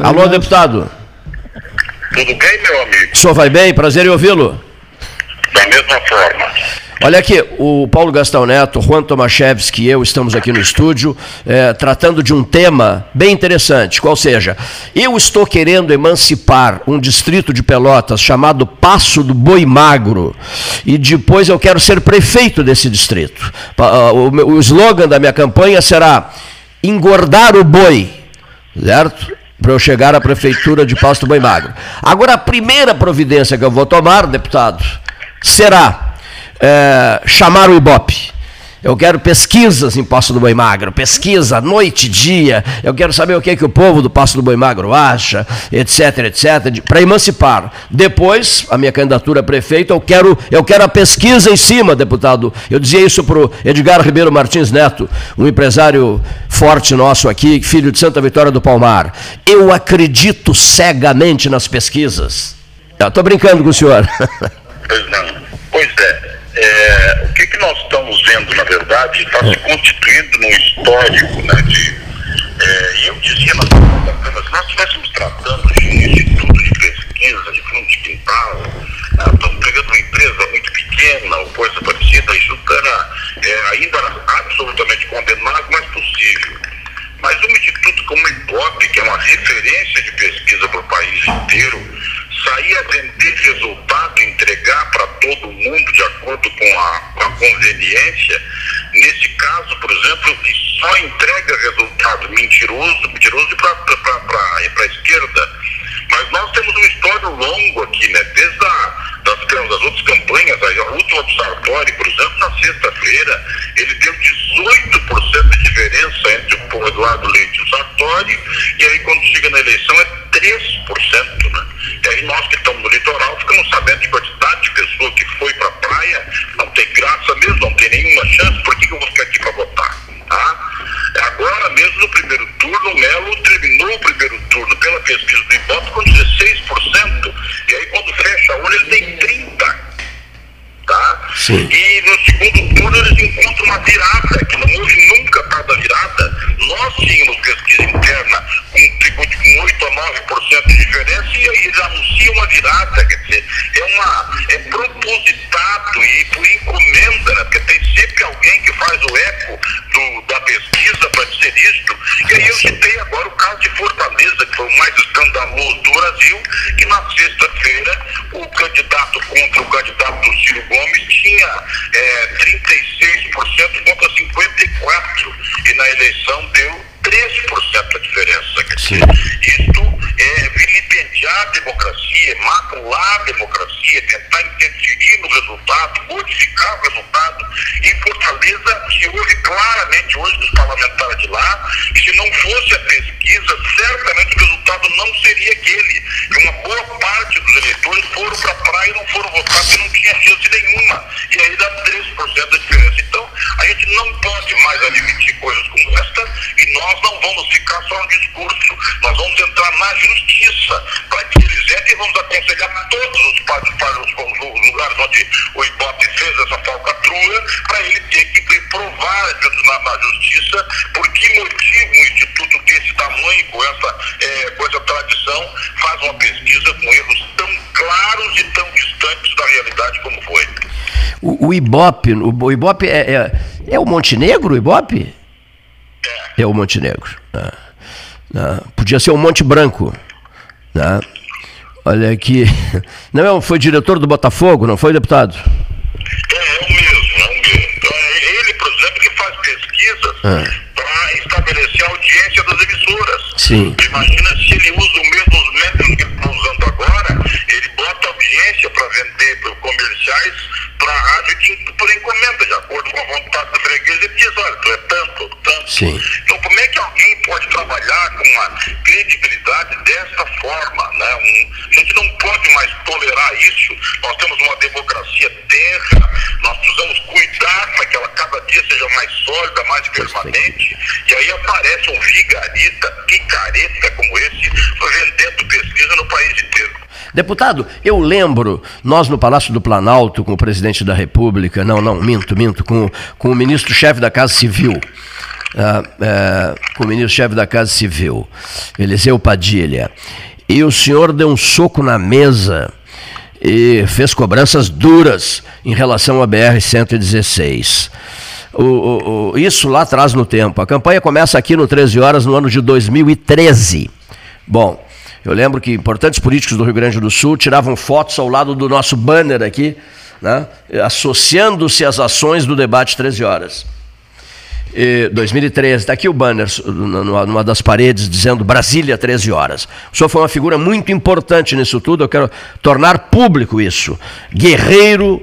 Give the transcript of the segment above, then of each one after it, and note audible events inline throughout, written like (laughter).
Alô, deputado. Tudo bem, meu amigo? O senhor vai bem? Prazer em ouvi-lo. Da mesma forma. Olha aqui, o Paulo Gastão Neto, Juan Tomaszewski e eu estamos aqui no estúdio é, tratando de um tema bem interessante, qual seja, eu estou querendo emancipar um distrito de Pelotas chamado Passo do Boi Magro e depois eu quero ser prefeito desse distrito. O, o slogan da minha campanha será engordar o boi, certo? Para eu chegar à prefeitura de Passo do Boi Magro. Agora, a primeira providência que eu vou tomar, deputado, será é, chamar o Ibope. Eu quero pesquisas em Passo do Boi Magro, pesquisa noite e dia. Eu quero saber o que, é que o povo do Passo do Boi Magro acha, etc, etc, para emancipar. Depois, a minha candidatura a prefeito, eu quero, eu quero a pesquisa em cima, deputado. Eu dizia isso para o Edgar Ribeiro Martins Neto, um empresário forte nosso aqui, filho de Santa Vitória do Palmar. Eu acredito cegamente nas pesquisas. Estou brincando com o senhor. (laughs) Pois não. Pois é é, o que, que nós estamos vendo, na verdade, está se constituindo num histórico, né, de, dizer, isto é vilipendiar a democracia, macular a democracia, tentar interferir no resultado, modificar o resultado. Em Fortaleza, se ouve claramente hoje dos parlamentares de lá, se não fosse a pesquisa, certamente o resultado não seria aquele. Que uma boa parte dos eleitores foram para a praia e não foram votar porque não tinha chance nenhuma. E aí dá 3% da diferença. A gente não pode mais admitir coisas como esta e nós não vamos ficar só no discurso. Nós vamos entrar na justiça para que eles entrem e vamos aconselhar todos os, para, para os, os, lugares onde o Ibope fez essa falcatrua para ele ter que provar na, na, justiça por que motivo um instituto desse tamanho, com essa, é, com essa tradição, faz uma pesquisa com erros tão claros e tão distantes da realidade como foi. O, o Ibope, o, o Ibope é, é, é o Montenegro, o Ibope? É. É o Montenegro. Né? Né? Podia ser o Monte Branco. Né? Olha aqui. (laughs) Não, foi diretor do Botafogo, não foi, deputado? É, é o mesmo, é o mesmo. Então, é ele, por exemplo, que faz pesquisas ah. para estabelecer a audiência das emissoras. Sim. Imagina se ele usa os Sim. Então, como é que alguém pode trabalhar com uma credibilidade dessa forma? Né? Um, a gente não pode mais tolerar isso. Nós temos uma democracia terra, nós precisamos cuidar para que ela cada dia seja mais sólida, mais permanente. E aí aparece um vigarista, picareta como esse, vendendo pesquisa no país inteiro. Deputado, eu lembro, nós no Palácio do Planalto, com o presidente da República, não, não, minto, minto, com, com o ministro-chefe da Casa Civil, ah, ah, com o ministro-chefe da Casa Civil, Eliseu Padilha, e o senhor deu um soco na mesa e fez cobranças duras em relação à BR-116. O, o, o, isso lá atrás no tempo. A campanha começa aqui no 13 horas no ano de 2013. Bom, eu lembro que importantes políticos do Rio Grande do Sul tiravam fotos ao lado do nosso banner aqui, né, associando-se às ações do debate 13 horas. E 2013, está aqui o banner numa das paredes dizendo Brasília 13 horas. O senhor foi uma figura muito importante nisso tudo, eu quero tornar público isso. Guerreiro,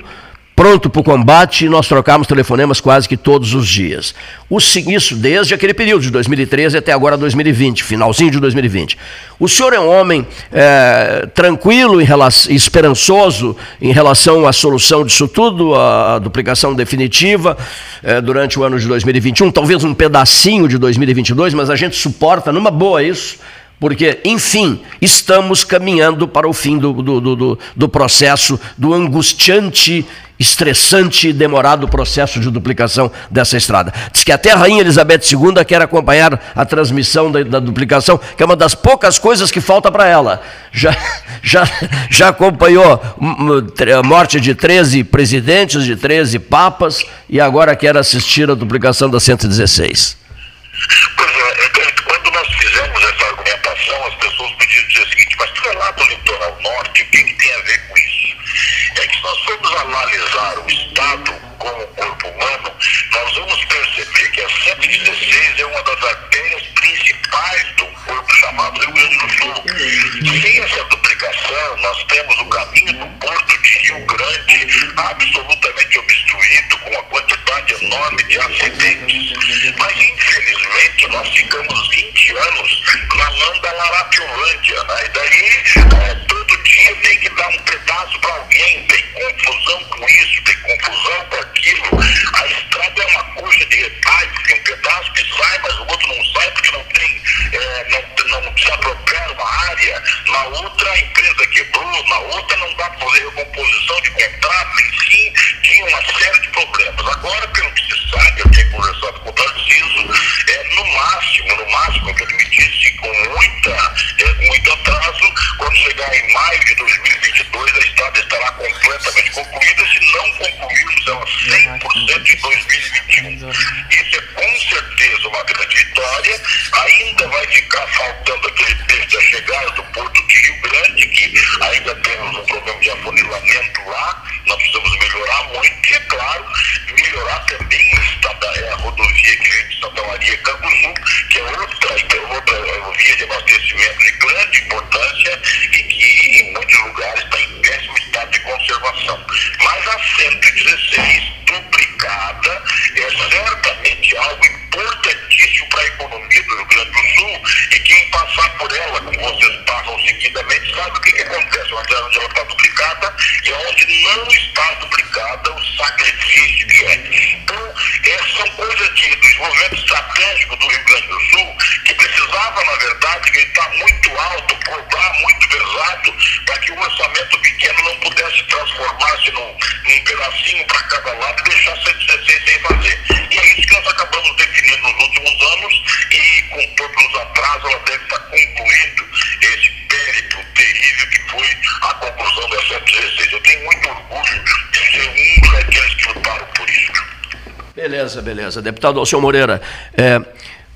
pronto para o combate e nós trocamos telefonemas quase que todos os dias. O, isso desde aquele período, de 2013 até agora 2020, finalzinho de 2020. O senhor é um homem é, tranquilo e esperançoso em relação à solução disso tudo, a duplicação definitiva é, durante o ano de 2021, talvez um pedacinho de 2022, mas a gente suporta numa boa isso porque, enfim, estamos caminhando para o fim do, do, do, do, processo, do angustiante estressante e demorado processo de duplicação dessa estrada. Diz que até a Rainha Elizabeth II quer acompanhar a transmissão da, da duplicação, que é uma das poucas coisas que falta para ela. Já, (laughs) já, já acompanhou a morte de 13 presidentes, de 13 papas, e agora quer assistir a duplicação da 116. Pois é, é quando nós fizemos essa argumentação, as pessoas podiam dizer o seguinte, mas tu é lá do litoral norte, o que, que tem a ver com é que se nós formos analisar o Estado como corpo humano, nós vamos perceber que a 116 é uma das artérias principais do corpo chamado Rio Grande do Sul. Sem essa duplicação, nós temos o caminho do porto de Rio Grande absolutamente obstruído, com uma quantidade enorme de acidentes. Mas, infelizmente, nós ficamos 20 anos na Landa Larapiolândia, né? E daí, é, todo dia tem que dar um pedaço para alguém, tem confusão com isso, tem confusão com aquilo. A estrada é uma coxa de retalhos, tem um pedaço que sai, mas o outro não sai porque não tem, é, não, não se apropria uma área. Na outra a empresa quebrou, na outra não dá para fazer recomposição de contrato, enfim, tinha uma série de problemas. Agora, pelo que completamente concluída, se não concluirmos ela 100% em 2021. Isso é com certeza uma grande vitória. Ainda vai ficar faltando aquele Deputado Alceu Moreira, é,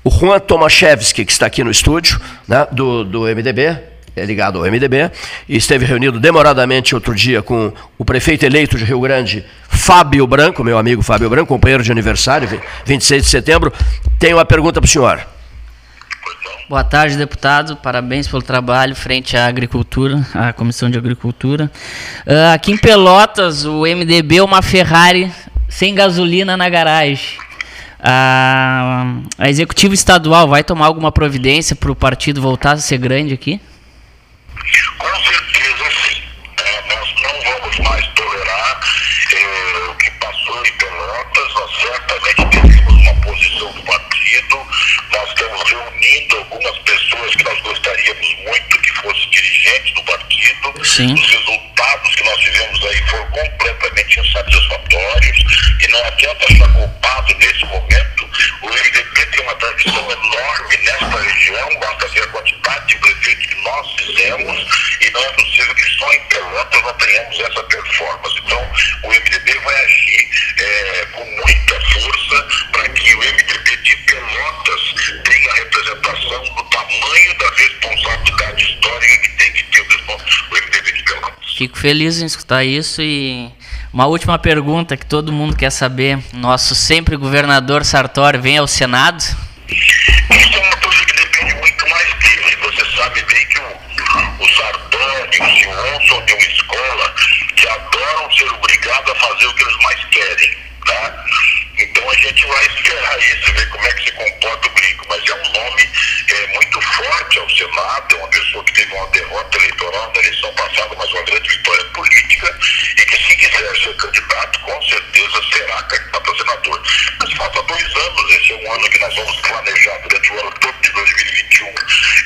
o Juan Tomaszewski, que está aqui no estúdio, né, do, do MDB, é ligado ao MDB, e esteve reunido demoradamente outro dia com o prefeito eleito de Rio Grande, Fábio Branco, meu amigo Fábio Branco, companheiro de aniversário, 26 de setembro. Tenho uma pergunta para o senhor. Boa tarde, deputado. Parabéns pelo trabalho frente à agricultura, à Comissão de Agricultura. Uh, aqui em Pelotas, o MDB é uma Ferrari sem gasolina na garagem. A, a executiva estadual vai tomar alguma providência para o partido voltar a ser grande aqui? Com certeza sim. É, nós não vamos mais tolerar é, o que passou em Pelotas. Nós certamente teríamos uma posição do partido. Nós reunindo algumas pessoas que nós gostaríamos muito que fossem dirigentes do partido. Sim. Os resultados que nós tivemos aí foram completamente insatisfatórios e não adianta achar culpado nesse momento. O MDB tem uma tradição enorme nesta região, basta ver a quantidade de prefeitos que nós fizemos e não é possível que só em Pelotas nós tenhamos essa performance. Então, o MDB vai agir. É, Fico feliz em escutar isso e uma última pergunta que todo mundo quer saber. Nosso sempre governador Sartori vem ao Senado? Isso é uma coisa que depende muito mais dele. Você sabe bem que o, o Sartori, o Simon são de uma escola que adoram ser obrigados a fazer o que eles mais querem. Tá? Então a gente vai esperar isso, ver como é que se comporta o brinco. Mas é um nome é, muito forte ao Senado, é uma pessoa que teve uma derrota eleitoral na eleição passada, mas uma grande vitória política, e que se quiser ser candidato, com certeza será candidato a senador. Mas falta dois anos, esse é um ano que nós vamos planejar durante o ano todo de 2021,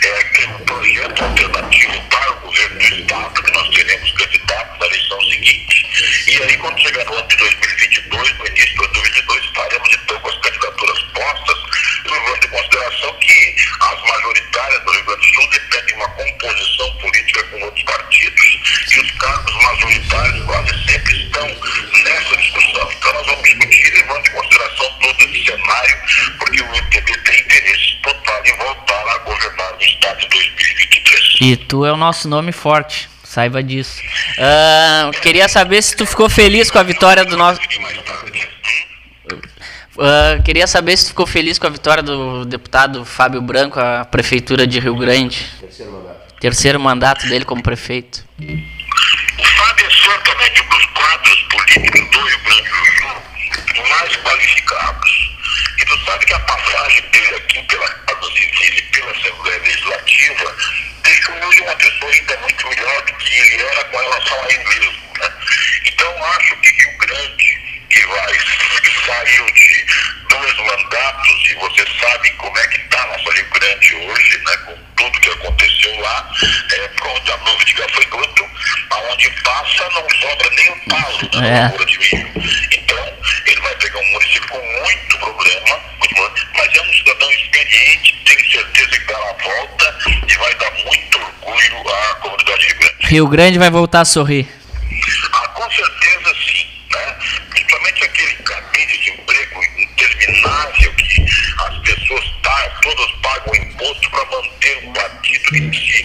é aquele um projeto alternativo para o governo do Estado, que nós teremos candidato na eleição seguinte. E aí, quando chegar no ano de 2022, no início do ano de 2022, estaremos então com as candidaturas postas, levando em consideração que as majoritárias do Rio Grande do Sul dependem de uma composição política com outros partidos e os cargos majoritários quase sempre estão nessa discussão. Então nós vamos discutir levando em consideração todo esse cenário, porque o MDB tem interesse total em voltar a governar o Estado em 2023. E tu é o nosso nome forte. Saiba disso. Uh, queria saber se tu ficou feliz com a vitória do nosso. Uh, queria saber se tu ficou feliz com a vitória do deputado Fábio Branco, a prefeitura de Rio Grande. Terceiro mandato. Terceiro mandato dele como prefeito. O Fábio é certamente um dos quadros políticos do Rio Grande do Sul mais qualificados. E tu sabe que a passagem dele aqui pela Casa Civil e pela Assembleia Legislativa ele uma pessoa ainda muito melhor do que ele era com relação a ele mesmo. Né? Então acho que Rio Grande, que vai, que saiu de dois mandatos, e você sabe como é que está a nossa Rio Grande hoje, né? com tudo que aconteceu lá, é, onde a nuvem de gafanhoto, aonde passa não sobra nem um talo na É. de milho. Então, ele vai pegar um município com muito problema, muito problema, mas é um cidadão experiente, tenho certeza que dá a volta e vai dar muito orgulho à comunidade Rio Grande. Vai voltar a sorrir. Ah, com certeza sim, né? Principalmente aquele cabide de emprego interminável que as pessoas tá, todas pagam imposto para manter um partido em si,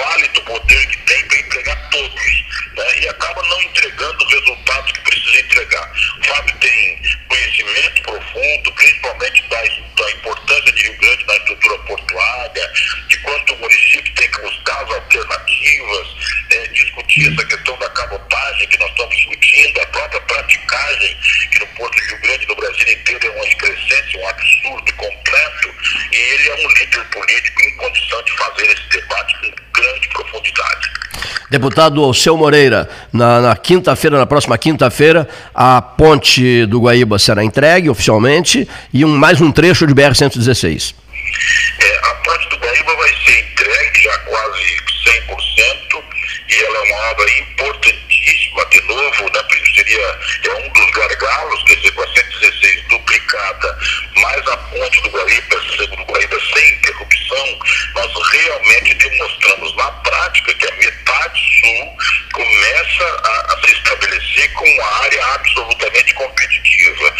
vale do poder que tem para entregar todos, né? E acaba não entregando os resultados que precisa entregar. O Fábio tem conhecimento profundo, principalmente da, da importância de Rio Grande na estrutura portuária, de quanto o município tem que buscar as alternativas, né, discutir essa questão da cabotagem que nós estamos discutindo, a própria praticagem, que no Porto de Rio Grande, no Brasil inteiro, é uma excrescência, um absurdo completo, e ele é um líder político em condição de fazer esse debate com grande profundidade. Deputado Alceu Moreira, na, na quinta-feira, na próxima quinta-feira, a ponte do Guaíba será entregue oficialmente e um, mais um trecho de BR-116. É, a ponte do Guaíba vai ser entregue já quase 100% e ela é uma obra importantíssima, de novo, né, seria é um dos gargalos, quer dizer, com a 116 duplicada, mais a ponte do Guaíba, do Guaíba sem interrupção, nós realmente demonstramos na prática que a metade sul começa a, a se estabelecer com uma área absolutamente competitiva.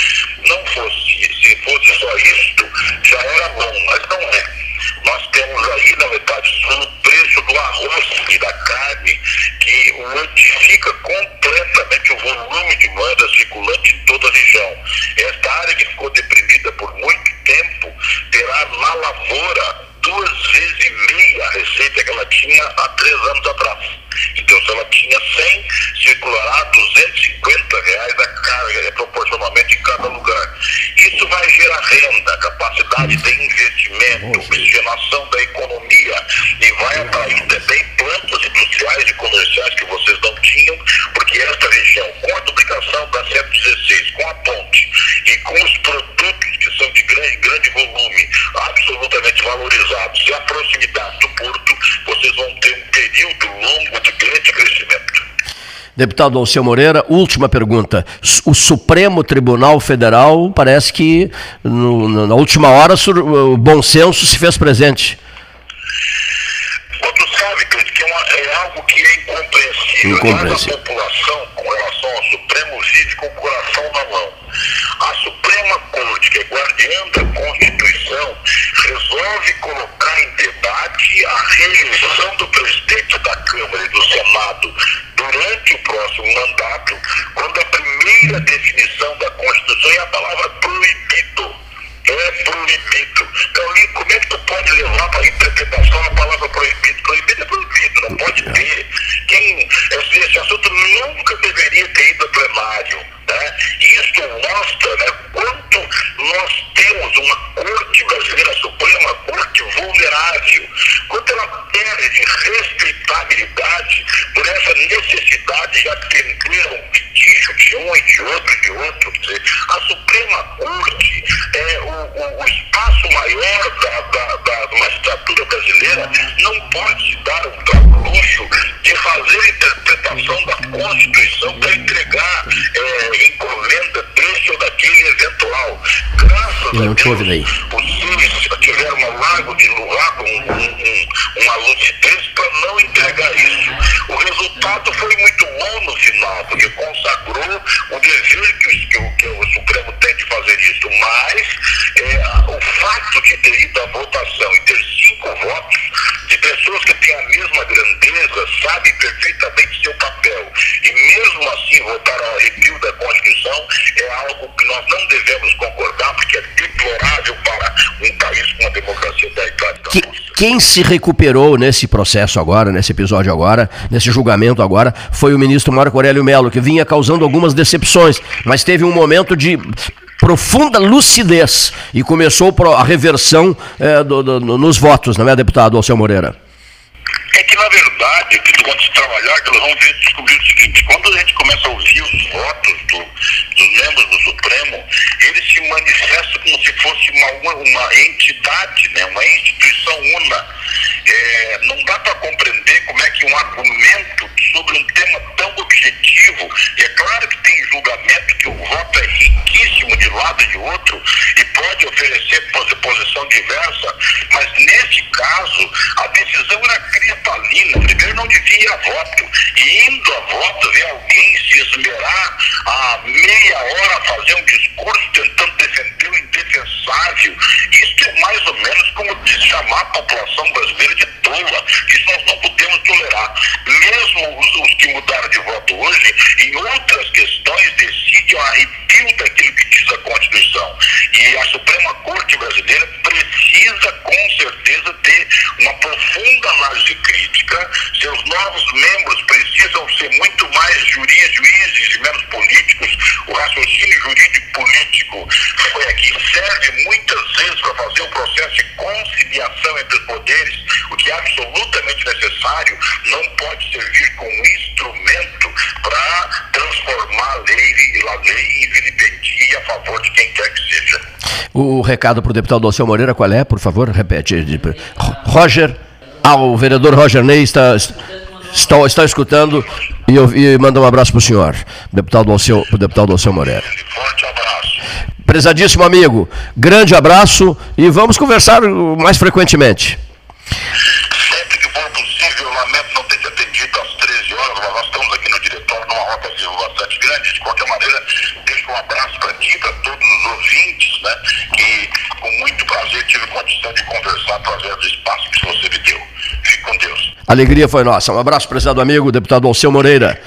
Não fosse, se fosse só isto, já era bom, mas não é. Nós temos aí na metade sul o preço do arroz e da carne que modifica completamente o volume de moeda circulante em toda a região. Esta área que ficou deprimida por muito tempo terá na lavoura duas vezes e meia a receita que ela tinha há três anos atrás. Então, se ela tinha 100, circulará 250 reais a carga, é proporcionalmente em cada lugar. Isso vai gerar renda, capacidade de investimento, oxigenação da economia e vai atrair também plantas industriais e comerciais que vocês não tinham, porque esta região, com a duplicação da 116, com a ponte e com os produtos que são de grande, grande volume, absolutamente valorizados, e a proximidade do porto, vocês vão ter um período longo de grande crescimento. Deputado Alceu Moreira, última pergunta. O Supremo Tribunal Federal parece que no- na última hora o bom senso se fez presente. Quando sabe, que é, uma, é, algo que é incompreensível. incompreensível. a população, com relação ao Supremo, vive com o coração na mão. A Suprema Corte, que é guardiã da Constituição, resolve colocar em debate a reeleição do presidente da Câmara e do Senado durante o próximo mandato, quando a primeira definição da Constituição é a palavra proibido. É proibido. Então, como é que tu pode levar para a interpretação a palavra Graças não a Deus, daí. os seres tiveram um lago de lago, um, um, uma lucidez para não entregar isso. O resultado foi muito bom no final, porque consagrou o dever que, que, que o Supremo tem de fazer isso. Mas é, o fato de ter ido à votação e ter cinco votos de pessoas que têm a mesma grandeza, sabem perfeitamente Quem se recuperou nesse processo agora, nesse episódio agora, nesse julgamento agora, foi o ministro Marco Aurélio Mello, que vinha causando algumas decepções, mas teve um momento de profunda lucidez e começou a reversão é, do, do, nos votos, não é, deputado Alceu Moreira? É na verdade, quando se trabalhar, que nós vamos ver, descobrir o seguinte, quando a gente começa a ouvir os votos do, dos membros do Supremo, eles se manifestam como se fosse uma, uma entidade, né, uma instituição una. É, não dá para compreender como é que um argumento sobre um tema tão objetivo, e é de lado e de outro, e pode oferecer posição diversa, mas nesse caso, a decisão era cristalina. Primeiro não devia ir a voto, e indo a voto, ver alguém se esmerar a meia hora fazer um discurso tentando defender o indefensável. Isso é mais ou menos como chamar a população brasileira de tola. Isso nós não podemos tolerar. Mesmo os, os que mudaram de voto hoje, em outras questões, decidem a arrepio daquilo que diz a Constituição. E a Suprema Corte brasileira precisa, com certeza, ter uma profunda análise crítica. Seus novos membros precisam ser muito mais juízes, juízes e menos políticos. O raciocínio jurídico político foi aqui, serve muitas vezes para fazer um processo de conciliação entre os poderes, o que é absolutamente necessário, não pode servir como instrumento para transformar a lei, a lei em vilipendia a favor de quem quer que seja. O recado para o deputado Alceu Moreira, qual é? Por favor, repete. Roger, ah, o vereador Roger Ney está, está, está escutando e, eu, e manda um abraço para o senhor, deputado Alceu, o deputado Alceu Moreira. Forte abraço. Prezadíssimo amigo, grande abraço e vamos conversar mais frequentemente. Sempre que for possível, eu lamento não ter te atendido às 13 horas, mas nós estamos aqui no diretório numa rota bastante grande. De qualquer maneira, deixo um abraço para ti, para todos os ouvintes, né? Que com muito prazer tive condição de conversar através do espaço que você me deu. Fique com Deus. Alegria foi nossa. Um abraço, prezado amigo, deputado Alceu Moreira.